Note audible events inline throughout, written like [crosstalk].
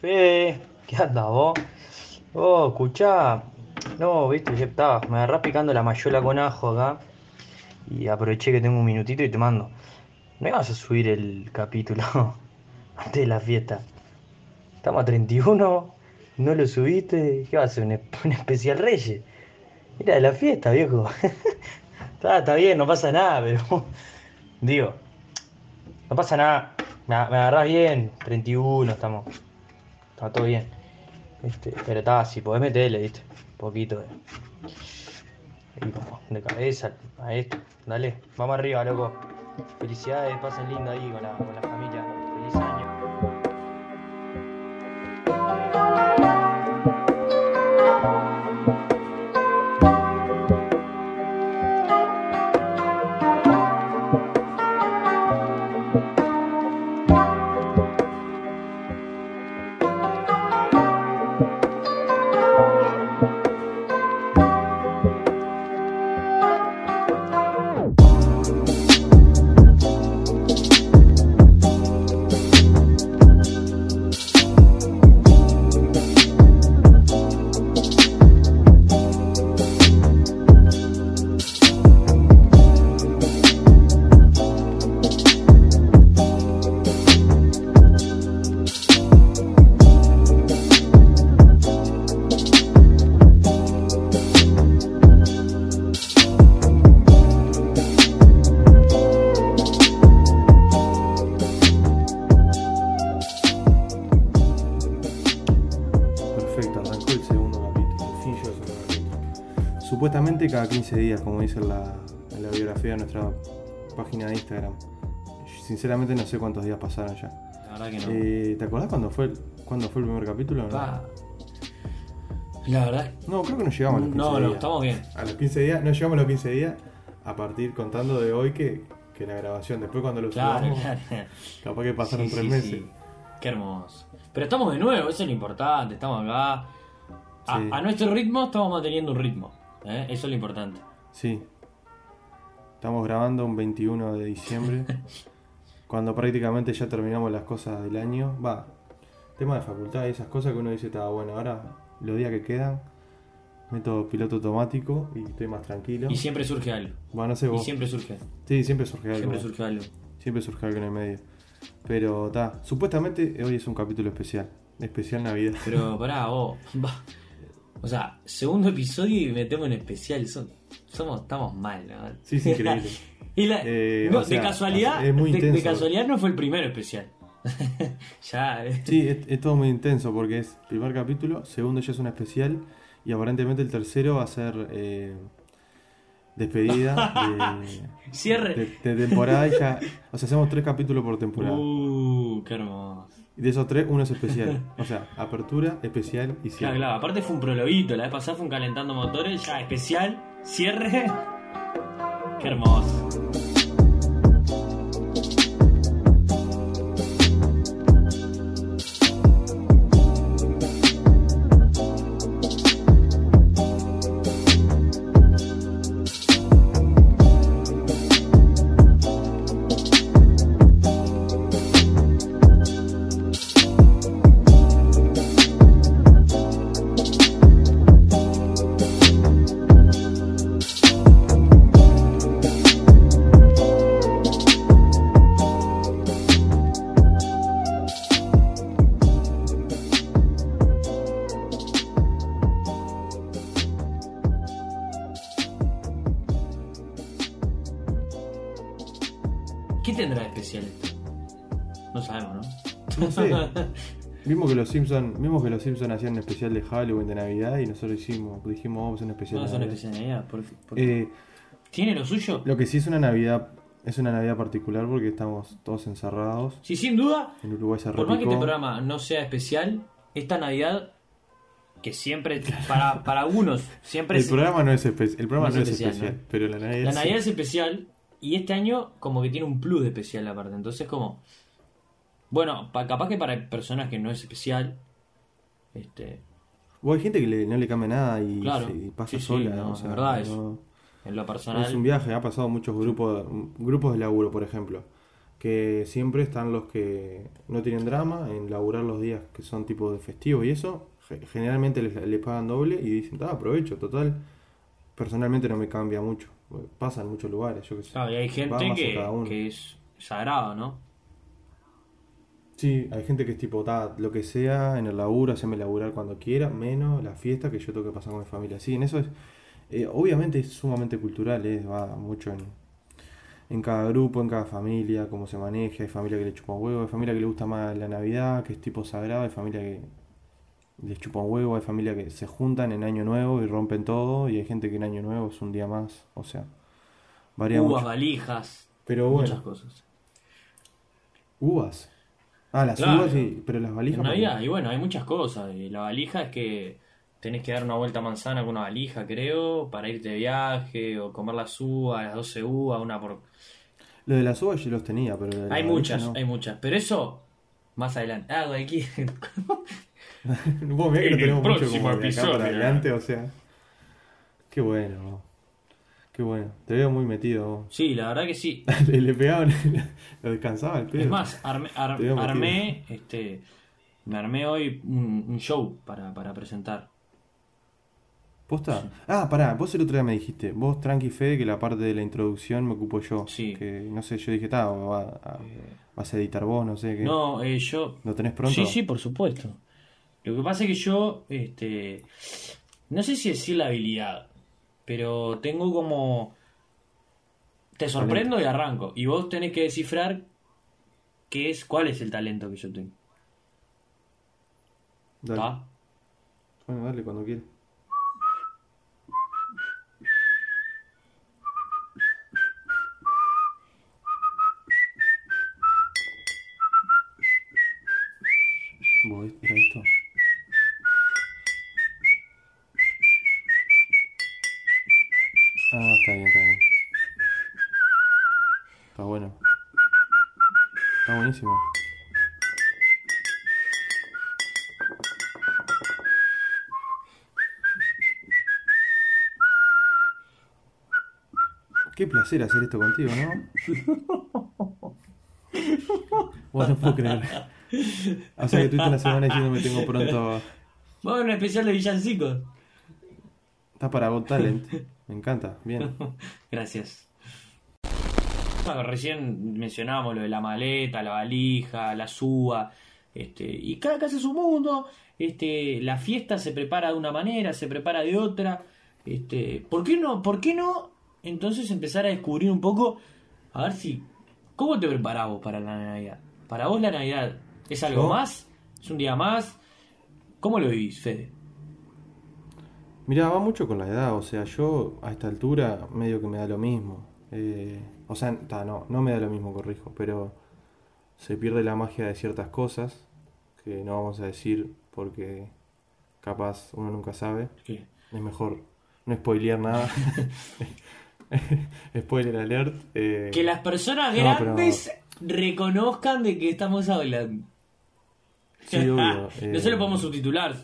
Fede, ¿qué anda vos? Oh, escuchá. No, viste, ya estaba. Me agarrás picando la mayuela con ajo acá. Y aproveché que tengo un minutito y te mando. ¿No ibas a subir el capítulo [laughs] antes de la fiesta? Estamos a 31, no lo subiste. ¿Qué va a ser? ¿Un, esp- un especial Reyes? Era de la fiesta, viejo. [laughs] está, está bien, no pasa nada, pero. [laughs] Digo, no pasa nada. Me, me agarrás bien, 31, estamos. Está todo bien. Este, pero está, si podés meterle, viste. Un poquito de. De cabeza a esto. Dale, vamos arriba, loco. Felicidades, pasen lindo ahí con la, con la familia. Supuestamente cada 15 días, como dice en la, en la biografía de nuestra página de Instagram. Sinceramente no sé cuántos días pasaron ya. La verdad que no. Eh, ¿Te acordás cuándo fue, cuándo fue el primer capítulo? No, Pa. La verdad. No, creo que no llegamos a los 15 No, días. no, estamos bien. A los 15 días, no llegamos a los 15 días a partir contando de hoy que, que la grabación. Después cuando lo Claro, subamos, claro. capaz que pasaron Sí, tres sí, meses. sí. Qué hermoso. Pero estamos de nuevo, eso es lo importante. Estamos acá. A nuestro ritmo estamos manteniendo un ritmo. ¿Eh? Eso es lo importante. Sí. Estamos grabando un 21 de diciembre. [laughs] cuando prácticamente ya terminamos las cosas del año. Va, tema de facultad y esas cosas que uno dice, está bueno, ahora los días que quedan, meto piloto automático y estoy más tranquilo. Y siempre surge algo. Bueno, no sé Y vos. siempre surge. Sí, siempre surge algo. Siempre surge algo. Siempre surge algo en el medio. Pero está, supuestamente hoy es un capítulo especial. Especial Navidad. Pero [laughs] pará, vos. va. O sea, segundo episodio y metemos en especial. Son- somos, estamos mal, ¿no? Sí, sí, increíble. [laughs] Y la- Eh, no, o sea, de casualidad, es muy de, casualidad no fue el primero especial. [laughs] ya, eh. Sí, es, es todo muy intenso porque es primer capítulo, segundo ya es un especial y aparentemente el tercero va a ser eh, despedida [laughs] de, Cierre. de- de temporada y ya, o sea, hacemos tres capítulos por temporada. Uh, qué hermoso. Y de esos tres, uno es especial. O sea, apertura, especial y Claro, cierre. claro. Aparte fue un prologuito. La vez pasada fue un calentando motores. Ya, especial. Cierre. [laughs] Qué hermoso. Los Simpsons, vimos que los Simpson hacían un especial de Halloween de Navidad y nosotros hicimos, dijimos vamos a hacer un especial No de es una Navidad. especial de Navidad. por- por- Eh, ¿Tiene lo suyo? lo que sí es una Navidad, es una Navidad particular porque estamos todos encerrados. Sí, sin duda. En Uruguay se Por más que este programa no sea especial, esta Navidad, que siempre, para, para algunos, siempre El es- programa no es, espe- el programa No no es es especial, especial, ¿no? pero la Navidad La. Navidad es especial y este año como que tiene un plus de especial aparte. Entonces como... Bueno, pa- capaz que para personas que no es especial, este, O hay gente que le- no le cambia nada y, Claro. se- y pasa Sí, sí, sola. no, o sea, de verdad no- en lo personal... es un viaje, ha pasado muchos grupos, grupos de laburo, por ejemplo. que siempre están los que no tienen drama en laburar los días que son tipo de festivos y eso, ge- generalmente les, les pagan doble y dicen, ah, aprovecho, total, personalmente no me cambia mucho, pasa en muchos lugares, yo qué sé. Claro, y hay gente que, que es sagrado, ¿no? Sí, hay gente que es tipo, ta, lo que sea, en el laburo, haceme laburar cuando quiera, menos la fiesta que yo tengo que pasar con mi familia. Sí, en eso es, eh, obviamente es sumamente cultural, eh, va mucho en, en cada grupo, en cada familia, cómo se maneja, hay familia que le chupa un huevo, hay familia que le gusta más la Navidad, que es tipo sagrado, hay familia que le chupa un huevo, hay familia que se juntan en Año Nuevo y rompen todo, y hay gente que en Año Nuevo es un día más, o sea, varía Uvas, mucho. valijas, Pero muchas cosas. uvas. Ah, las Claro. uvas, sí, pero las valijas. En ¿por qué? Navidad, y bueno, hay muchas cosas. Y la valija es que tenés que dar una vuelta a manzana con una valija, creo, para irte de viaje, o comer las uvas, las 12 uvas, una por... Lo de las uvas yo los tenía, pero Hay muchas, no. hay muchas. Pero eso, más adelante. Ah, aquí. [laughs] Vos que no tenemos mucho como de acá para adelante, o sea. Qué bueno, qué bueno. Te veo muy metido. vos. Sí, la verdad que sí. [laughs] le, le pegaban, [laughs] lo descansaba el pedo. Es más, armé, ar- armé, este, me armé hoy un, un show para, para presentar. ¿Posta? Ah, pará, vos el otro día me dijiste, vos tranqui Fede, que la parte de la introducción me ocupo yo. Sí. Que no sé, yo dije, ta, va, a- vas a editar vos, no sé qué. No, eh, yo ¿Lo tenés pronto? Sí, sí, por supuesto. Lo que pasa es que yo, este, no sé si decir la habilidad, pero tengo como, te sorprendo y arranco, y vos tenés que descifrar qué es, cuál es el talento que yo tengo. Dale. ¿Está? Bueno, dale cuando quieras. Qué placer hacer esto contigo, ¿no? [laughs] Vos no puedo creer. O sea que tuviste una semana diciéndome tengo pronto. Bueno, un especial de villancicos. Está para Got Talent. Me encanta. Bien. [laughs] Gracias. Ah, Recién mencionábamos lo de la maleta, la valija, la suba, este, y cada casa es un mundo, este, la fiesta se prepara de una manera, se prepara de otra, este, ¿por qué no, por qué no entonces empezar a descubrir un poco, a ver si, ¿cómo te preparás vos para la Navidad? Para vos la Navidad, ¿es algo Yo- más? ¿Es un día más? ¿Cómo lo vivís, Fede? Mirá, va mucho con la edad. O sea, yo a esta altura medio que me da lo mismo. Eh, o sea, ta, no, no me da lo mismo, corrijo. Pero se pierde la magia de ciertas cosas que no vamos a decir porque capaz uno nunca sabe. ¿Qué? Es mejor no spoilear nada. [laughs] [laughs] Spoiler alert. eh, Que las personas No, grandes reconozcan de qué estamos hablando. Sí, obvio. [laughs] eh, no se lo podemos subtitular.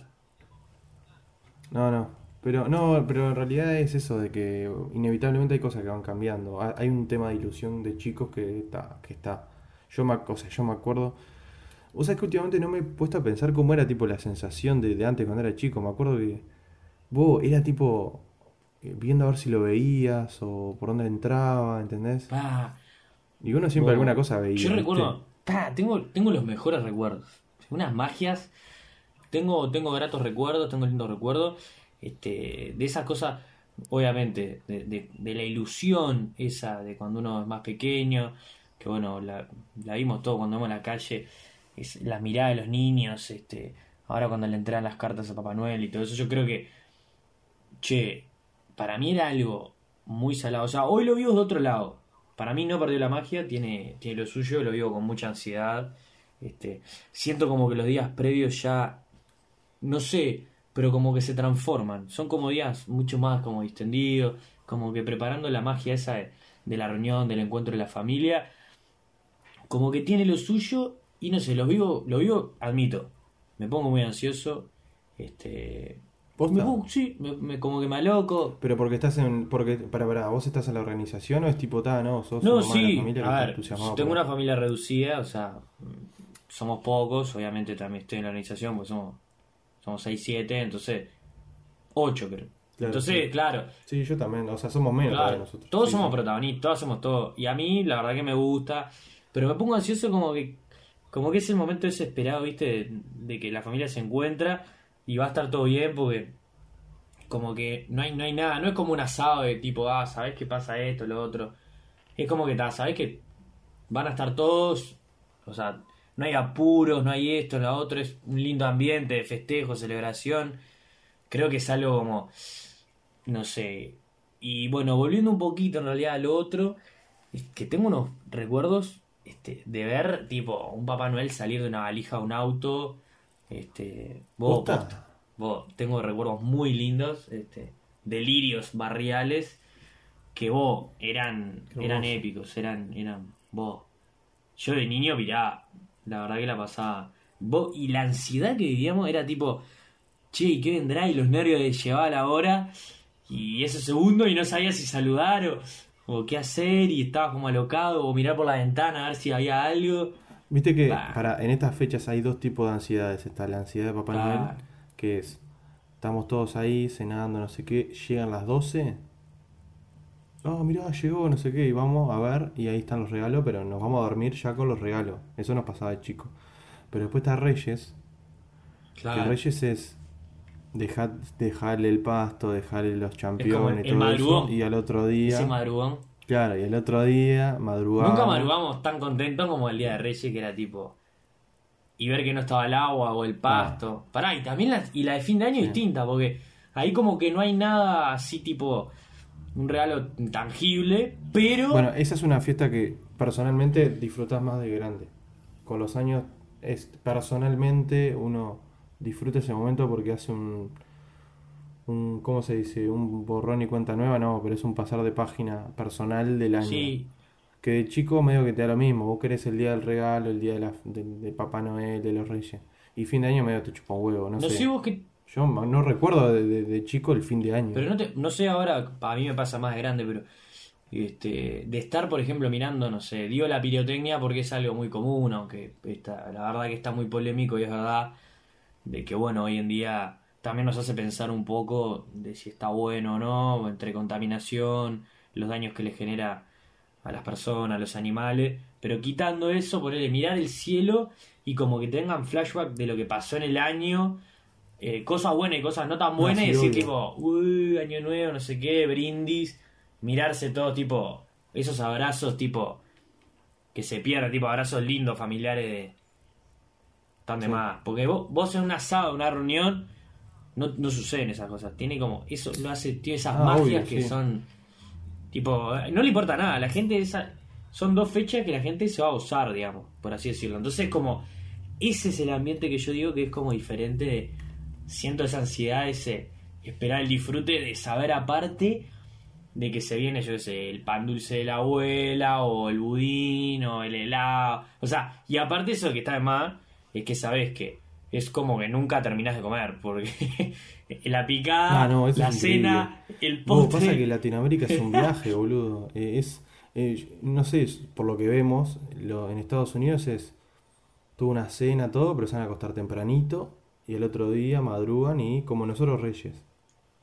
No, no. Pero no, pero en realidad es eso de que inevitablemente hay cosas que van cambiando. Ha- Hay un tema de ilusión de chicos que está, que está. Yo me, o sea, yo me acuerdo. O sea, que últimamente no me he puesto a pensar cómo era tipo la sensación de, de antes cuando era chico. Me acuerdo que vos era tipo viendo a ver si lo veías o por dónde entraba, ¿entendés? Pa, Y uno siempre alguna cosa veía. Yo ¿viste? recuerdo, pa, tengo, tengo los mejores recuerdos. Unas magias. Tengo, tengo gratos recuerdos, tengo lindos recuerdos. Este, de esas cosas, obviamente, de, de- de la ilusión esa de cuando uno es más pequeño, que bueno, la, la vimos todo cuando vamos a la calle, es la mirada de los niños, este, ahora cuando le entregan las cartas a Papá Noel y todo eso, yo creo que, che, para mí era algo muy salado. O sea, hoy lo vivo de otro lado. Para mí no perdió la magia, tiene, tiene lo suyo, lo vivo con mucha ansiedad. Este, siento como que los días previos ya, no sé, pero como que se transforman. Son como días mucho más como distendidos, como que preparando la magia esa de, la reunión, del encuentro de la familia. Como que tiene lo suyo y no sé, los vivo, lo vivo, admito. Me pongo muy ansioso. Este, ¿Posta? Me sí, me, me- como que me aloco. Pero porque estás en. Porque, para, para, ¿vos estás en la organización o es tipo, ta, no? Sos No, sí, familia a ver, tengo por- una familia reducida, o sea, somos pocos, obviamente también estoy en la organización, pues somos, somos 6, 7, entonces 8 creo. Claro, entonces, sí. claro, Sí, yo también, o sea, somos menos Claro, nosotros. todos Sí, somos sí. protagonistas, todos hacemos todo. Y a mí, la verdad que me gusta. Pero me pongo ansioso como que como que es el momento desesperado, ¿viste? De, de que la familia se encuentra y va a estar todo bien porque como que no hay, no hay nada. No es como un asado de tipo, ah, ¿sabés qué pasa esto, lo otro? Es como que, ¿sabés que van a estar todos? O sea, no hay apuros, no hay esto, lo otro. Es un lindo ambiente de festejo, celebración. Creo que es algo como no sé. Y bueno, volviendo un poquito en realidad a lo otro, es que tengo unos recuerdos este, de ver, tipo, un Papá Noel salir de una valija a un auto. Este, vos, vos, tengo recuerdos muy lindos, este, delirios barriales, que vos, eran, Qué eran hermoso. épicos, eran, eran, vos. Yo de niño, mirá, la verdad que la pasaba. Vos, y la ansiedad que vivíamos era tipo, che, ¿y qué vendrá? Y los nervios de llevar la hora y ese segundo y no sabía si saludar o, o qué hacer y estaba como alocado o mirar por la ventana a ver si había algo. Viste que Bah. para, en estas fechas hay dos tipos de ansiedades. Está la ansiedad de Papá Claro. Noel, que es, estamos todos ahí cenando, no sé qué, llegan las 12. Oh, mirá, llegó, no sé qué, y vamos a ver, y ahí están los regalos, pero nos vamos a dormir ya con los regalos. Eso nos pasaba de chico. Pero después está Reyes, que Reyes es dejar, dejarle el pasto, dejarle los championes el todo madrugón. eso, y al otro día, ese madrugón. Claro, y el otro día madrugamos. Nunca madrugamos tan contentos como el día de Reyes, que era tipo. Y ver que no estaba el agua o el pasto. Pará, y también la, y la de fin de año Sí. distinta, porque ahí como que no hay nada así tipo. Un regalo tangible, pero. Bueno, esa es una fiesta que personalmente disfrutas más de grande. Con los años, es, personalmente uno disfruta ese momento porque hace un, un, ¿cómo se dice? Un borrón y cuenta nueva, no, pero es un pasar de página personal del año. sí, Que de chico medio que te da lo mismo, vos querés el día del regalo, el día de, la, de, de Papá Noel, de los Reyes. Y fin de año medio te chupa un huevo, no, no sé. sé vos qué Yo no recuerdo de, de- de chico el fin de año. Pero no, te, no sé ahora, a mí me pasa más de grande, pero este, de estar, por ejemplo, mirando, no sé, dio la pirotecnia porque es algo muy común, aunque está, la verdad que está muy polémico y es verdad de que, bueno, hoy en día también nos hace pensar un poco de si está bueno o no, entre contaminación, los daños que le genera a las personas, a los animales, pero quitando eso, ponerle mirar el cielo y como que tengan flashback de lo que pasó en el año, eh, cosas buenas y cosas no tan buenas, sí, y decir obvio. tipo, uy, año nuevo, no sé qué, brindis, mirarse todo tipo, esos abrazos tipo, que se pierden, tipo abrazos lindos, familiares de... Tan de Sí. más. Porque vos, vos en un asado, una reunión, no, no suceden esas cosas. Tiene como, eso lo hace, tiene esas Ah, magias obvio, que sí. son, tipo, no le importa nada. La gente, esa, son dos fechas que la gente se va a gozar, digamos, por así decirlo. Entonces, como, ese es el ambiente que yo digo que es como diferente. de- siento esa ansiedad, ese esperar el disfrute de saber aparte de que se viene, yo qué sé, el pan dulce de la abuela, o el budín, o el helado. O sea, y aparte eso que está de más, es que sabes que es como que nunca terminás de comer, porque [laughs] la picada, Ah, no, la cena, el postre. pasa que Latinoamérica es un [laughs] viaje, boludo. Eh, es, eh, no sé, por lo que vemos, lo, en Estados Unidos es tuvo una cena, todo, pero se van a acostar tempranito y el otro día madrugan y como nosotros reyes.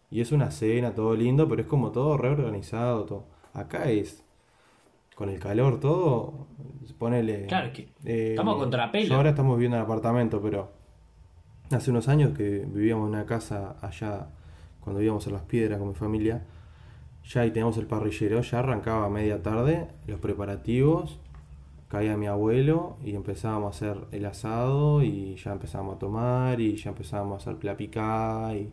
Y es una cena, todo lindo, pero es como todo reorganizado, todo. Acá es con el calor todo, ponele. Claro, que eh, estamos a contrapelo. yo Ahora estamos viviendo en apartamento, pero hace unos años que vivíamos en una casa allá, cuando vivíamos en Las Piedras con mi familia, ya ahí teníamos el parrillero, ya arrancaba a media tarde los preparativos, caía mi abuelo y empezábamos a hacer el asado y ya empezábamos a tomar y ya empezábamos a hacer la picada y,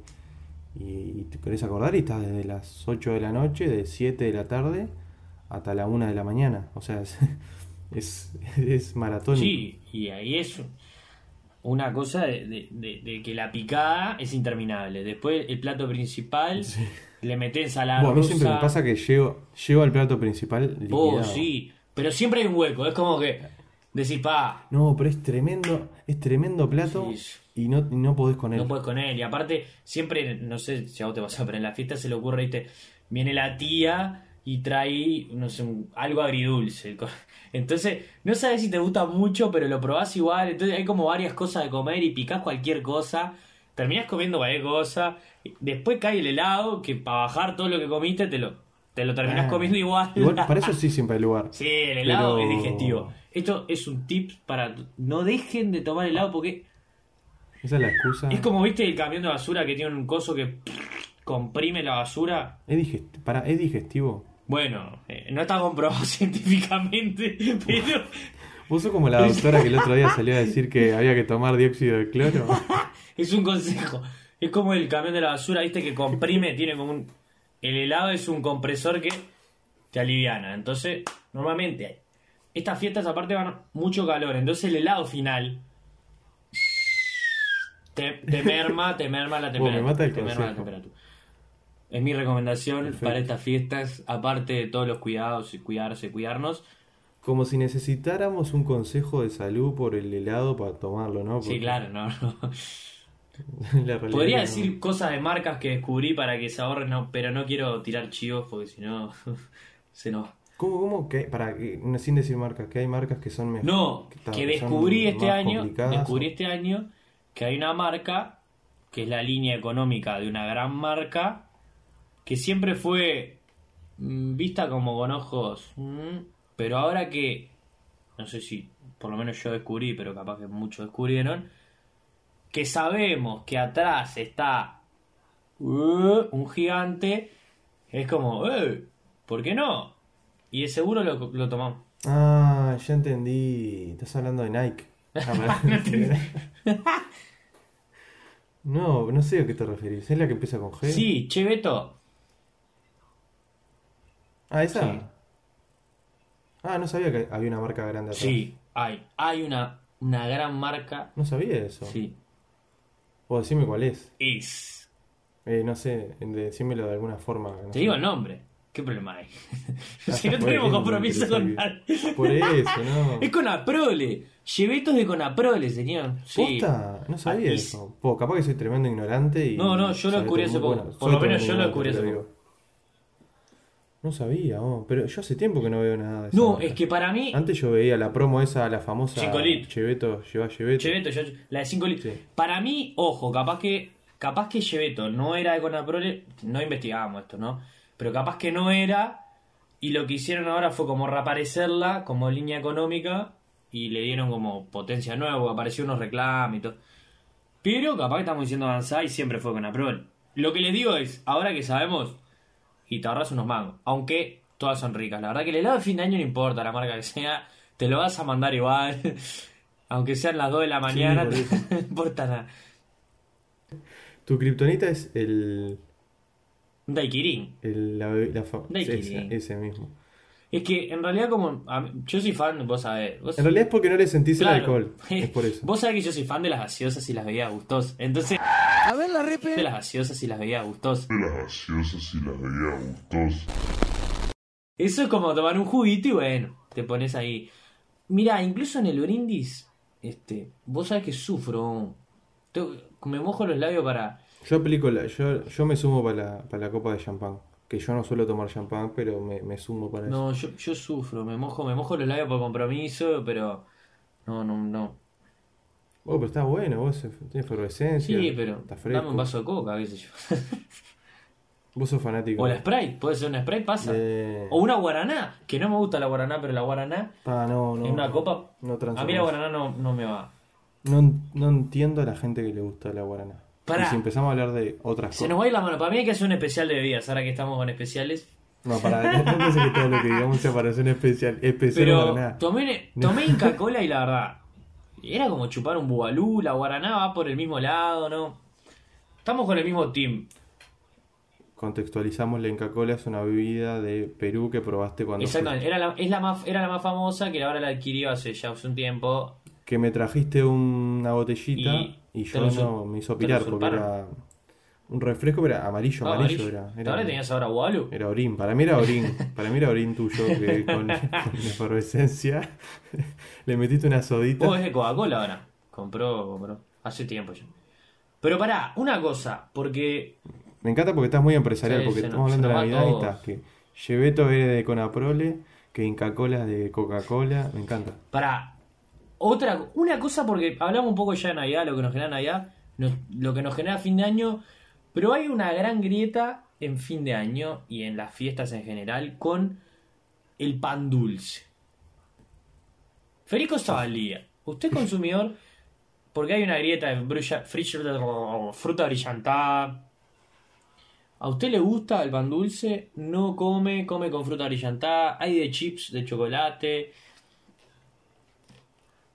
y, y te querés acordar y estás desde las 8 de la noche, de 7 de la tarde hasta la 1 de la mañana, o sea, [laughs] es, es, es maratónico. Sí, y ahí es una cosa de, de- de- de que la picada es interminable. Después el plato principal, [laughs] le metés ensalada Bueno, a mí siempre me pasa que llego, llego al plato principal Oh, sí, pero siempre hay un hueco. Es como que decís, pa, No, pero es tremendo, es tremendo plato Sí. Y no, no podés con él. No puedes con él. Y aparte, siempre, no sé si a vos te pasa, pero en la fiesta se le ocurre, ¿viste? Viene la tía y trae, no sé, un- algo agridulce. [laughs] Entonces, no sabes si te gusta mucho, pero lo probás igual. Entonces, hay como varias cosas de comer y picás cualquier cosa. Terminás comiendo cualquier cosa. Después cae el helado, que para bajar todo lo que comiste, te lo, te lo terminás Ah. comiendo igual. Igual, [laughs] para eso sí siempre hay lugar. Sí, el helado Pero- es digestivo. Esto es un tip para no dejen de tomar helado porque Esa es la excusa. es como, viste, el camión de basura que tiene un coso que comprime la basura. Es, digest- para, es digestivo. Bueno, eh, no está comprobado [laughs] científicamente, pero Vos sos como la doctora que el otro día salió a decir que había que tomar dióxido de cloro. [laughs] es un consejo. Es como el camión de la basura, viste, que comprime, tiene como un... El helado es un compresor que te aliviana. Entonces, normalmente, estas fiestas aparte van mucho calor. Entonces el helado final te, te merma, te merma la me temperatura. mata el te merma la temperatura. Es mi recomendación Perfecto. para estas fiestas, aparte de todos los cuidados, y cuidarse, cuidarnos. Como si necesitáramos un consejo de salud por el helado para tomarlo, ¿no? Sí, claro, no, no. [laughs] la realidad Podría no. decir cosas de marcas que descubrí para que se ahorren, no, pero no quiero tirar chivos porque si no [laughs] se nos... ¿Cómo, cómo? que para, sin decir marcas, que hay marcas que son mejor. No, que descubrí este año, descubrí o- este año que hay una marca que es la línea económica de una gran marca que siempre fue mm, vista como con ojos, mm, pero ahora que no sé si por lo menos yo descubrí, pero capaz que muchos descubrieron, que sabemos que atrás está uh, un gigante, es como, eh, ¿por qué no? Y de seguro lo, lo tomamos. Ah, ya entendí. Estás hablando de Nike. [laughs] Ah, pará. [laughs] no, no sé a qué te referís. ¿Es la que empieza con G? Sí, che Beto, Ah, esa. Sí. Ah, no sabía que había una marca grande atrás. sí, hay, hay una, una gran marca, No sabía eso. sí, O decime cuál es. es, Eh, no sé, decímelo de alguna forma. no te sé. digo el nombre, ¿qué problema hay? [laughs] [laughs] Si no tenemos compromiso con nadie. Por eso, ¿no? [laughs] Es con Aprole, Chevetos de Conaprole, señor. Sí. ¿Posta? No sabía eso. Po, capaz que soy tremendo ignorante y... No, no, yo lo descubrí hace poco. Por lo menos yo lo descubrí hace digo. No sabía, oh, pero yo hace tiempo que no veo nada de esa No, marca. es que para mí, Antes yo veía la promo esa, la famosa Cinco litros. Cheveto, lleva Cheveto. Cheveto, yo- la de 5 litros. Sí. Para mí, ojo, capaz que capaz que Cheveto no era de Conaprole, no investigábamos esto, ¿no? Pero capaz que no era y lo que hicieron ahora fue como reaparecerla como línea económica y le dieron como potencia nueva, apareció unos reclamos y todo. Pero capaz que estamos diciendo avanzar y siempre fue Conaprole. Lo que les digo es, ahora que sabemos, y te ahorras unos mangos, aunque todas son ricas. La verdad que el helado de fin de año no importa la marca que sea, te lo vas a mandar igual. [laughs] Aunque sean las 2 de la mañana, no [laughs] importa nada. Tu kriptonita es el... Daiquirín. el la, la ese, ese mismo. Es que en realidad, como mí- yo soy fan, vos sabés. Vos, En realidad es porque no le sentís Claro. el alcohol. [laughs] Es por eso. Vos sabés que yo soy fan de las gaseosas y las bebidas gustosas. Entonces, A ver la repe. de las gaseosas y las bebidas gustosas. de las gaseosas y las veía gustosas. Eso es como tomar un juguito y bueno, te pones ahí. Mira, incluso en el brindis, este, vos sabés que sufro. Me mojo los labios para. Yo aplico la... Yo, yo me sumo para la, para la copa de champán. Que yo no suelo tomar champán, pero me, me sumo para eso. No, yo, yo sufro, me mojo, me mojo los labios por compromiso, pero. No, no, no. Oh, pero está bueno, vos tenés efervescencia. Sí, pero Está fresco. dame un vaso de coca, qué sé yo. [laughs] Vos sos fanático. O la Sprite, puede ser una Sprite, pasa. O una guaraná, que no me gusta la guaraná, pero la guaraná Ah, no, no. en una copa. No a mí la guaraná no, no me va. No, no entiendo a la gente que le gusta la guaraná. Pará. Y si empezamos a hablar de otras Se cosas. nos va a ir la mano. Para mí hay que hacer un especial de bebidas, ahora que estamos con especiales. No, para, [laughs] no que todo lo que digamos sea para hacer un especial. Especial Pero tomé, tomé [laughs] Inca Cola y la verdad, era como chupar un bubalú, la guaraná va por el mismo lado, ¿no? Estamos con el mismo team. Contextualizamos, la Inca Cola es una bebida de Perú que probaste cuando Exactamente, era la, es la más, era la más famosa que ahora la adquirió hace ya hace un tiempo. Que me trajiste una botellita Y y, yo no me hizo pirar porque era un refresco, pero era amarillo, Ah, amarillo, amarillo. era. Era, ¿Ahora tenías ahora bubalú? era orín, para mí era orín, [laughs] para mí era orín tuyo que [laughs] con, con efervescencia [laughs] le metiste una sodita. Vos es de Coca-Cola ahora. Compró, compró. Hace tiempo ya. Pero pará, una cosa, porque Me encanta porque estás muy empresarial, Sí, porque estamos hablando de va Navidad y estás que Cheveto es de Conaprole, que Inca Cola es de Coca-Cola, me encanta. Para otra, una cosa porque hablamos un poco ya de Navidad, lo que nos genera Navidad, lo que nos genera fin de año, pero hay una gran grieta en fin de año y en las fiestas en general con el pan dulce. Federico Zabalía, usted consumidor, porque hay una grieta de fruta brillantada. ¿A usted le gusta el pan dulce? No come, come con fruta brillantada. Hay de chips, de chocolate.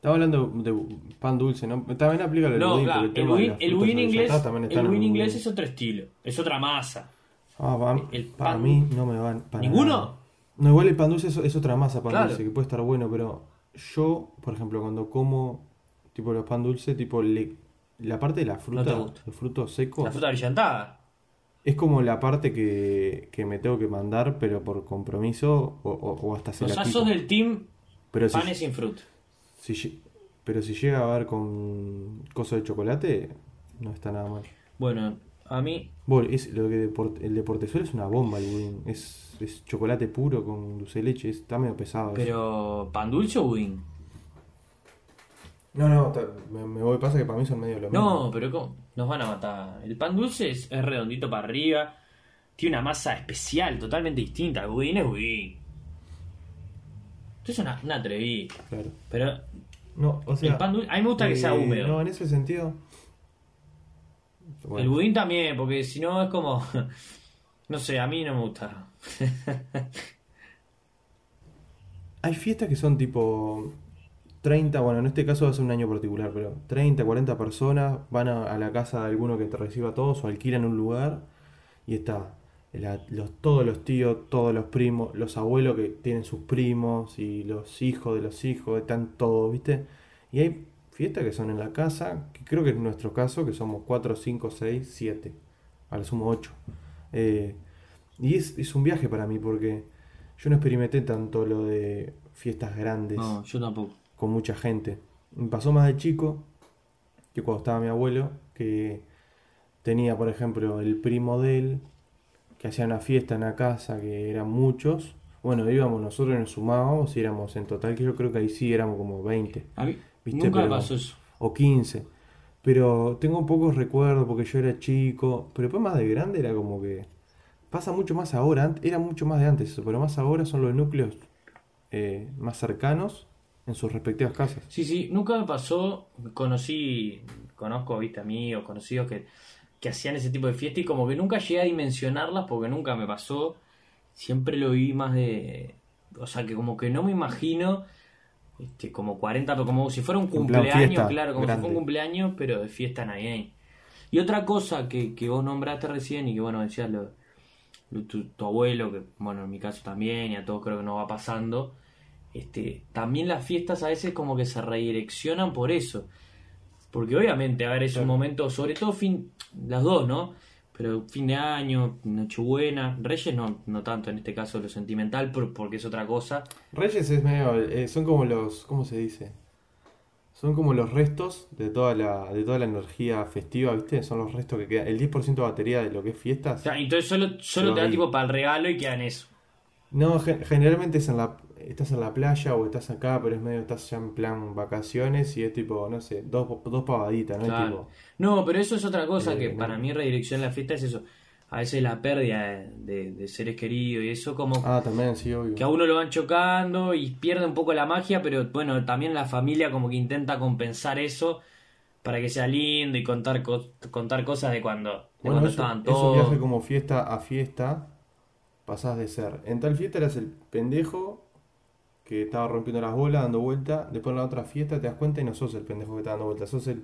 Estaba hablando de pan dulce, ¿no? También aplica el No, budín, claro, porque el budín, el inglés, el budín inglés es otro estilo, es otra masa. Ah, para, el para mí no me van. para ¿Ninguno? nada. No, igual el pan dulce es, es otra masa, pan Claro. dulce, que puede estar bueno, pero yo, por ejemplo, cuando como tipo los pan dulce, tipo le- la parte de la fruta, gusta. el fruto seco, La fruta brillantada. es como la parte que, que me tengo que mandar, pero por compromiso o, o- o hasta se O la sea, sos del team Pero si, panes sin fruta. Si pero si llega a ver con coso de chocolate, no está nada mal. Bueno, a mí, Bueno, es, lo que de Port- el de Portezuelo es una bomba el budín. Es, es chocolate puro con dulce de leche. Está medio pesado. eso. pero ¿pan dulce o budín? No, no, me, me voy. Pasa que para mí son medio lo mismo. No, pero ¿cómo? Nos van a matar. El pan dulce es, es redondito para arriba. Tiene una masa especial, totalmente distinta. El budín es budín. Esto es una, una. Claro. Pero No, o sea. el pan dulce, a mí me gusta que sea eh, húmedo. No, en ese sentido. El budín también, porque si no es como. [laughs] No sé, a mí no me gusta. [laughs] hay fiestas que son tipo 30, bueno, en este caso va a ser un año particular, pero 30, 40 personas van a, a la casa de alguno que te reciba a todos o alquilan un lugar y está la- los, todos los tíos, todos los primos, los abuelos que tienen sus primos y los hijos de los hijos, están todos, ¿viste? Y hay fiestas que son en la casa, que creo que es nuestro caso, que somos 4, 5, 6, 7, a lo sumo 8. y es, es un viaje para mí porque yo no experimenté tanto lo de fiestas grandes No, yo tampoco. con mucha gente. Me pasó más de chico que cuando estaba mi abuelo, que tenía, por ejemplo, el primo de él, que hacía una fiesta en la casa, que eran muchos. Bueno, íbamos nosotros y nos sumábamos y éramos en total, que yo creo que ahí sí éramos como 20 A mí ¿Viste? nunca Pero- pasó eso. o 15. Pero tengo pocos recuerdos porque yo era chico, pero después más de grande era como que pasa mucho más ahora, era mucho más de antes eso, pero más ahora son los núcleos eh, más cercanos en sus respectivas casas. Sí, sí, nunca me pasó. Conocí, conozco, viste, amigos, conocidos que, que hacían ese tipo de fiesta y como que nunca llegué a dimensionarlas porque nunca me pasó. Siempre lo vi más de. O sea, que como que no me imagino. Este, como 40, pero como si fuera un cumpleaños, fiesta claro, como si fuera un cumpleaños, pero de fiesta navideña. Y otra cosa que, que vos nombraste recién y que bueno, decías lo, lo- tu, tu abuelo, que bueno, en mi caso también, y a todos creo que nos va pasando, este, también las fiestas a veces como que se redireccionan por eso. Porque obviamente, a ver, es un momento, sobre todo fin, las dos, ¿no? Pero fin de año, Nochebuena, Reyes no, no tanto en este caso lo sentimental, por- porque es otra cosa. Reyes es medio, eh, son como los, ¿cómo se dice? Son como los restos de toda la, de toda la energía festiva, ¿viste? Son los restos que quedan. El 10% de batería de lo que es O fiestas. sea, entonces solo, solo te da ahí- tipo para el regalo y quedan eso. No, gen- generalmente es en la, estás en la playa o estás acá, pero es medio, estás ya en plan vacaciones y es tipo, no sé, dos, dos pavaditas, ¿no? Es Claro. tipo, No, pero eso es otra cosa Eh, que no. para mí redirección en la fiesta es eso. A veces la pérdida de, seres queridos y eso como ah, también, sí, obvio. que a uno lo van chocando y pierde un poco la magia, pero bueno, también la familia como que intenta compensar eso para que sea lindo y contar co- contar cosas de cuando, de Bueno, cuando es, estaban es un todos. viaje como fiesta a fiesta, pasás de ser. En tal fiesta eras el pendejo que estaba rompiendo las bolas, dando vuelta. Después en la otra fiesta te das cuenta y no sos el pendejo que está dando vuelta, sos el.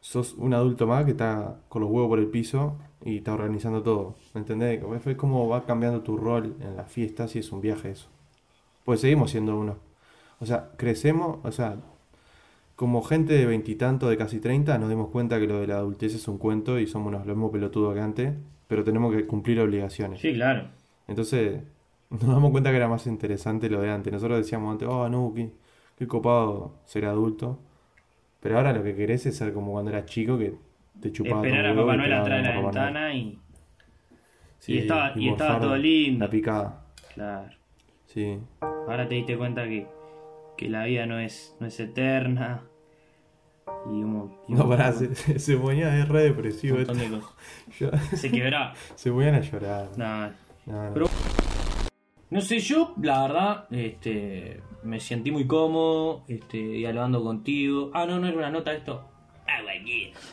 Sos un adulto más que está con los huevos por el piso y está organizando todo. ¿Me entendés? Es como va cambiando tu rol en las fiestas y es un viaje eso. Pues seguimos siendo uno. O sea, crecemos, o sea, como gente de veintitantos, de casi treinta, nos dimos cuenta que lo de la adultez es un cuento y somos unos, lo mismo pelotudos que antes, pero tenemos que cumplir obligaciones. Sí, claro. Entonces, nos damos cuenta que era más interesante lo de antes. Nosotros decíamos antes, oh, no, qué, qué copado ser adulto. Pero ahora lo que querés es ser como cuando eras chico que te chupaba Esperar a Papá Noel atrás de la ventana y. Sí, y estaba- y estaba morfar todo lindo. La picada. Claro. Sí. Ahora te diste cuenta que, que la vida no es, no es eterna. Y un No, pará, montón- se, se ponía es re depresivo. esto. de cosas. [laughs] Se quebraba. [laughs] se ponían a llorar. Nada. No, no. Pero- No sé, yo la verdad este, me sentí muy cómodo este, dialogando contigo. Ah, no, no era una nota esto. Ah.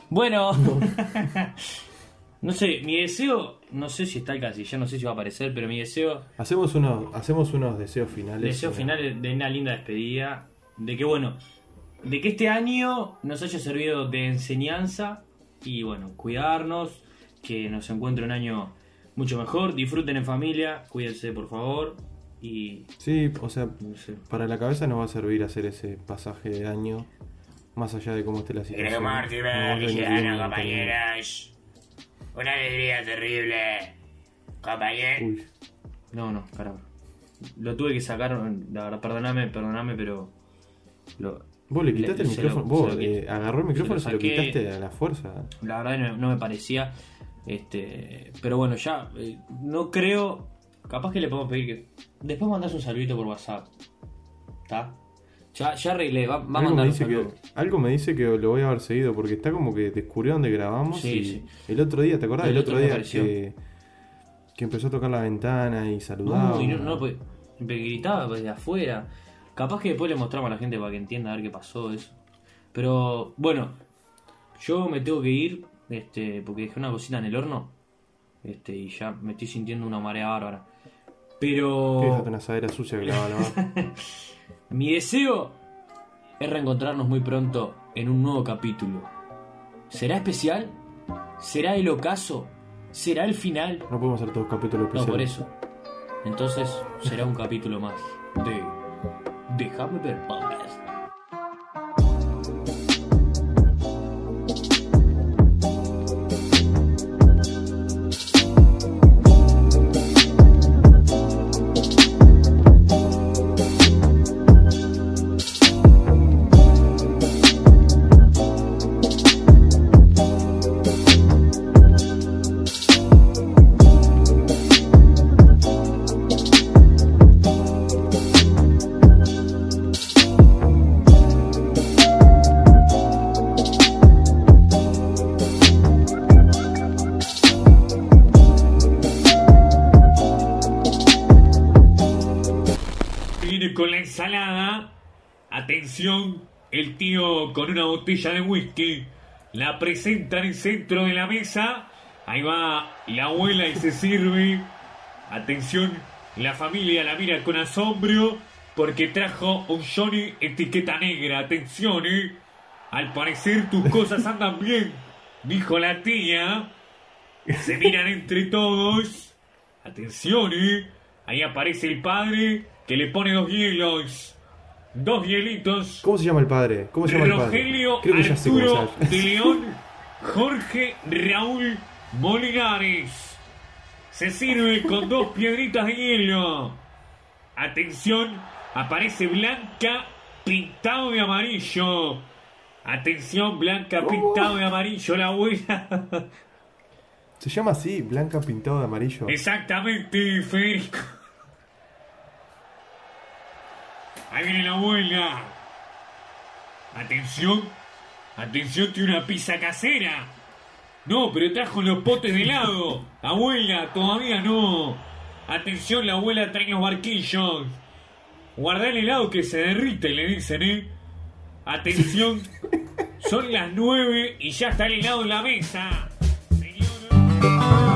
Bueno, [laughs] no sé, mi deseo, no sé si está el casilla, no sé si va a aparecer, pero mi deseo, Hacemos unos, hacemos unos deseos finales. deseo y- final de una linda despedida, de que bueno, de que este año nos haya servido de enseñanza y bueno, cuidarnos, que nos encuentre un año mucho mejor, disfruten en familia, cuídense por favor y Sí, o sea, no sé. para la cabeza nos va a servir hacer ese pasaje de año. Más allá de cómo esté la situación. Bien mantener. Una alegría terrible, compañero. Uy, No, no, caramba. Lo tuve que sacar, la verdad, perdóname, perdóname, pero. Lo, vos le quitaste Le- el se lo- micrófono. se vos lo quité. eh, agarró el micrófono y Se se lo lo saqué. quitaste a la fuerza. la verdad no, no me parecía. Este, pero bueno, ya eh, no creo. Capaz que le podemos pedir que. Después mandás un saludito por WhatsApp. ¿Está? Ya, ya arreglé, va, va a mandar un dice que, saludo. algo me dice que lo voy a haber seguido porque está como que descubrió dónde grabamos Sí, y sí. el otro día, ¿te acordás? El El, otro día que, que empezó a tocar la ventana y saludaba. No, y no, no, pues, gritaba desde afuera. Capaz que después le mostramos a la gente para que entienda a ver qué pasó eso. Pero bueno, yo me tengo que ir, este, porque dejé una cosita en el horno. Este, y ya me estoy sintiendo una marea bárbara. Pero Fíjate una asadera sucia que la va a lavar. mi deseo es reencontrarnos muy pronto en un nuevo capítulo. ¿Será especial? ¿Será el ocaso? ¿Será el final? No podemos hacer todos capítulos No, especiales. por eso. Entonces será un capítulo más de Déjame ver. El tío con una botella de whisky. La presenta en el centro de la mesa. Ahí va la abuela y se sirve. Atención, la familia la mira con asombro porque trajo un Johnny etiqueta negra. Atención, eh. Al parecer tus cosas andan bien, dijo la tía. Se miran entre todos. Atención, eh. Ahí aparece el padre que le pone dos hielos. Dos hielitos. ¿Cómo se llama el padre? ¿Cómo se llama el padre? Rogelio Creo que ya Arturo de León, Jorge Raúl Molinares. Se sirve con dos piedritas de hielo. Atención, aparece Blanca pintado de amarillo. Atención, Blanca pintado de amarillo, la abuela. Se llama así, blanca pintado de amarillo. Exactamente, Federico. Ahí viene la abuela. Atención. Atención, tiene una pizza casera. No, pero trajo los potes de helado. Abuela, todavía no. Atención, la abuela trae los barquillos. Guarda el helado que se derrite, le dicen, ¿eh? Atención. Son las nueve y ya está el helado en la mesa. Señora.